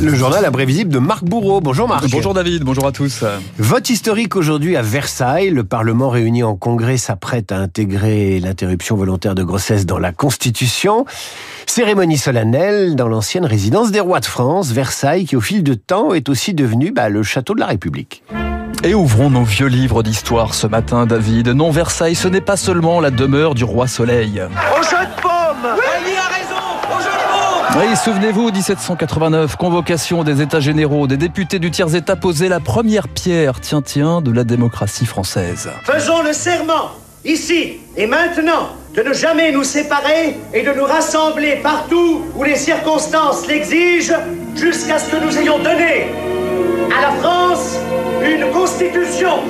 Le journal imprévisible de Marc Bourreau. Bonjour Marc. Bonjour David, bonjour à tous. Vote historique aujourd'hui à Versailles. Le Parlement réuni en congrès s'apprête à intégrer l'interruption volontaire de grossesse dans la Constitution. Cérémonie solennelle dans l'ancienne résidence des rois de France, Versailles, qui au fil de temps est aussi devenu bah, le château de la République. Et ouvrons nos vieux livres d'histoire ce matin, David. Non, Versailles, ce n'est pas seulement la demeure du roi Soleil. Au jeu de Oui, a raison Au jeu de paume Oui, souvenez-vous, 1789, convocation des États généraux, des députés du tiers-État posaient la première pierre, tiens, tiens, de la démocratie française. Faisons le serment, ici et maintenant, de ne jamais nous séparer et de nous rassembler partout où les circonstances l'exigent, jusqu'à ce que nous ayons donné à la France une constitution.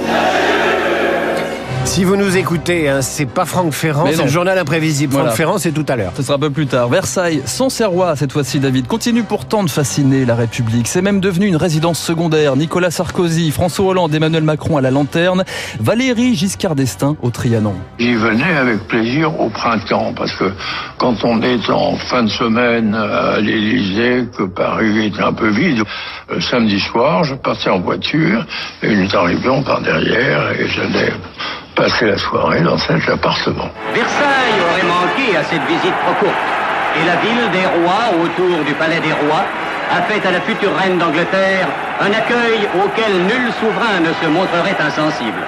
Si vous nous écoutez, hein, c'est pas Franck Ferrand, c'est le journal imprévisible. Voilà. Franck Ferrand, c'est tout à l'heure. Ce sera un peu plus tard. Versailles, sans ses rois cette fois-ci, David, continue pourtant de fasciner la République. C'est même devenu une résidence secondaire. Nicolas Sarkozy, François Hollande, Emmanuel Macron à la lanterne, Valérie Giscard d'Estaing au Trianon. J'y venais avec plaisir au printemps, parce que quand on est en fin de semaine à l'Élysée, que Paris est un peu vide, le samedi soir, je partais en voiture, et nous arrivions par derrière, et j'allais passer la soirée dans cet appartement. Versailles aurait manqué à cette visite trop courte. Et la ville des rois, autour du palais des rois, a fait à la future reine d'Angleterre un accueil auquel nul souverain ne se montrerait insensible.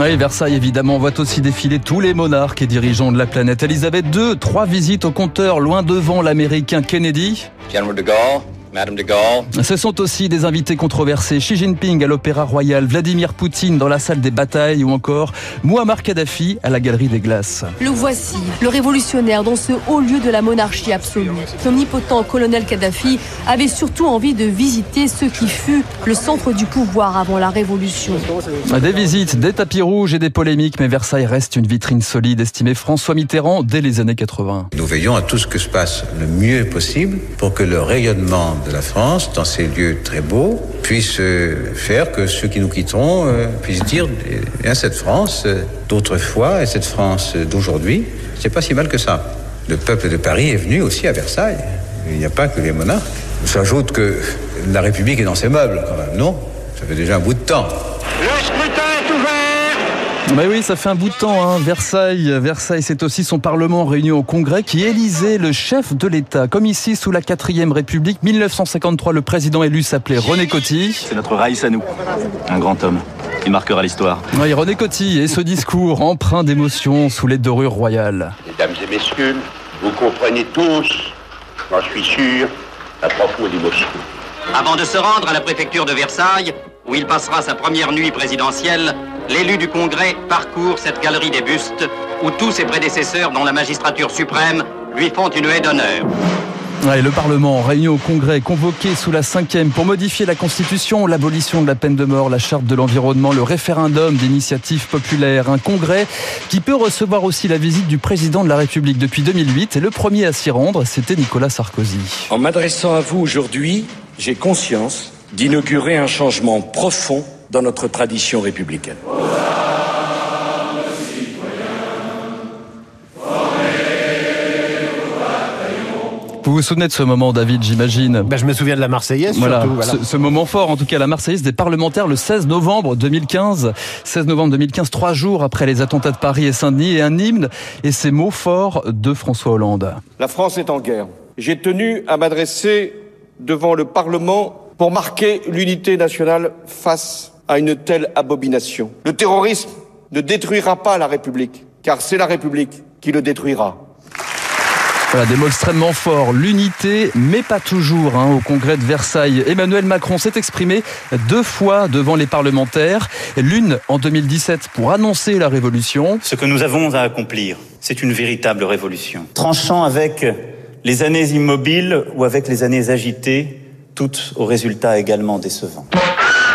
Oui, Versailles, évidemment, voit aussi défiler tous les monarques et dirigeants de la planète. Elisabeth II, trois visites au compteur, loin devant l'américain Kennedy. General de Gaulle, Madame de Gaulle, Ce sont aussi des invités controversés. Xi Jinping à l'Opéra Royal, Vladimir Poutine dans la salle des batailles ou encore Muammar Kadhafi à la Galerie des Glaces. Le voici, le révolutionnaire dans ce haut lieu de la monarchie absolue. L'omnipotent colonel Kadhafi avait surtout envie de visiter ce qui fut le centre du pouvoir avant la révolution. Des visites, des tapis rouges et des polémiques, mais Versailles reste une vitrine solide, estimait François Mitterrand dès les années 80. Nous veillons à tout ce que se passe le mieux possible pour que le rayonnement de la France, dans ces lieux très beaux, puisse euh, faire que ceux qui nous quitteront euh, puissent dire eh bien, cette France euh, d'autrefois et cette France d'aujourd'hui, c'est pas si mal que ça. Le peuple de Paris est venu aussi à Versailles. Il n'y a pas que les monarques. J'ajoute que la République est dans ses meubles, quand même, non? Ça fait déjà un bout de temps. Mais oui, ça fait un bout de temps, hein. Versailles. Versailles, c'est aussi son Parlement réuni au Congrès qui élisait le chef de l'État. Comme ici, sous la 4ème République, 1953, le président élu s'appelait René Coty. C'est notre Raïs à nous, un grand homme. Il marquera l'histoire. Oui, René Coty et ce discours empreint d'émotion sous les dorures royales. Mesdames et messieurs, vous comprenez tous, j'en suis sûr, la profonde émotion. Avant de se rendre à la préfecture de Versailles, où il passera sa première nuit présidentielle, l'élu du Congrès parcourt cette galerie des bustes, où tous ses prédécesseurs, dont la magistrature suprême, lui font une haie d'honneur. Ouais, le Parlement réuni au Congrès, convoqué sous la cinquième pour modifier la Constitution, l'abolition de la peine de mort, la charte de l'environnement, le référendum d'initiative populaire. Un Congrès qui peut recevoir aussi la visite du président de la République depuis 2008 et le premier à s'y rendre, c'était Nicolas Sarkozy. En m'adressant à vous aujourd'hui, j'ai conscience d'inaugurer un changement profond dans notre tradition républicaine. Vous vous souvenez de ce moment, David, j'imagine Ben, je me souviens de la Marseillaise, Voilà, surtout. voilà. Ce, ce moment fort, en tout cas, la Marseillaise des parlementaires le 16 novembre 2015. 16 novembre 2015, trois jours après les attentats de Paris et Saint-Denis, et un hymne et ces mots forts de François Hollande. La France est en guerre. J'ai tenu à m'adresser devant le Parlement pour marquer l'unité nationale face à une telle abomination. Le terrorisme ne détruira pas la République, car c'est la République qui le détruira. Voilà, des mots extrêmement forts, l'unité, mais pas toujours. hein, au congrès de Versailles, Emmanuel Macron s'est exprimé deux fois devant les parlementaires. L'une en 2017 pour annoncer la révolution. Ce que nous avons à accomplir, c'est une véritable révolution. Tranchant avec les années immobiles ou avec les années agitées, toutes au résultat également décevant.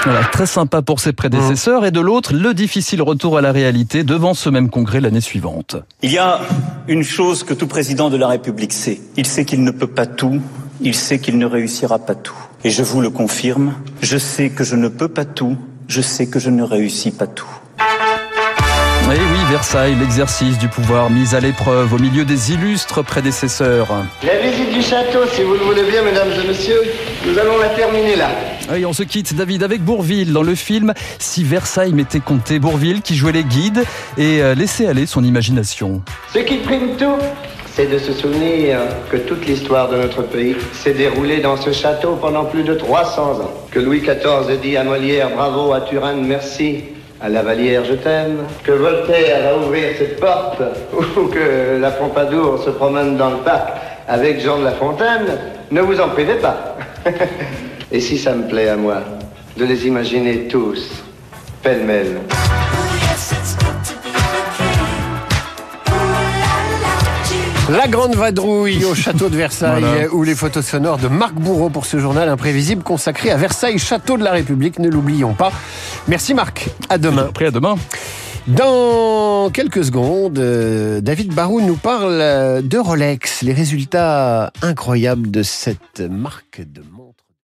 Voilà, très sympa pour ses prédécesseurs. Et de l'autre, le difficile retour à la réalité devant ce même congrès l'année suivante. Il y a une chose que tout président de la République sait. Il sait qu'il ne peut pas tout. Il sait qu'il ne réussira pas tout. Et je vous le confirme, je sais que je ne peux pas tout. Je sais que je ne réussis pas tout. Et eh oui, Versailles, l'exercice du pouvoir mis à l'épreuve au milieu des illustres prédécesseurs. La visite du château, si vous le voulez bien, mesdames et messieurs, nous allons la terminer là. Et on se quitte, David, avec Bourville dans le film Si Versailles m'était compté. Bourville qui jouait les guides et euh, laissait aller son imagination. Ce qui prime tout, c'est de se souvenir que toute l'histoire de notre pays s'est déroulée dans ce château pendant plus de 300 ans. Que Louis XIV dit à Molière bravo, à Turenne merci, à la Vallière, je t'aime, que Voltaire va ouvrir cette porte, ou que la Pompadour se promène dans le parc avec Jean de La Fontaine, ne vous en privez pas. Et si ça me plaît à moi, de les imaginer tous, pêle-mêle. La grande vadrouille au château de Versailles, ou les photos sonores de Marc Bourreau pour ce journal imprévisible consacré à Versailles, château de la République, ne l'oublions pas. Merci Marc, à demain. Après à demain. Dans quelques secondes, euh, David Barou nous parle de Rolex, les résultats incroyables de cette marque de montre.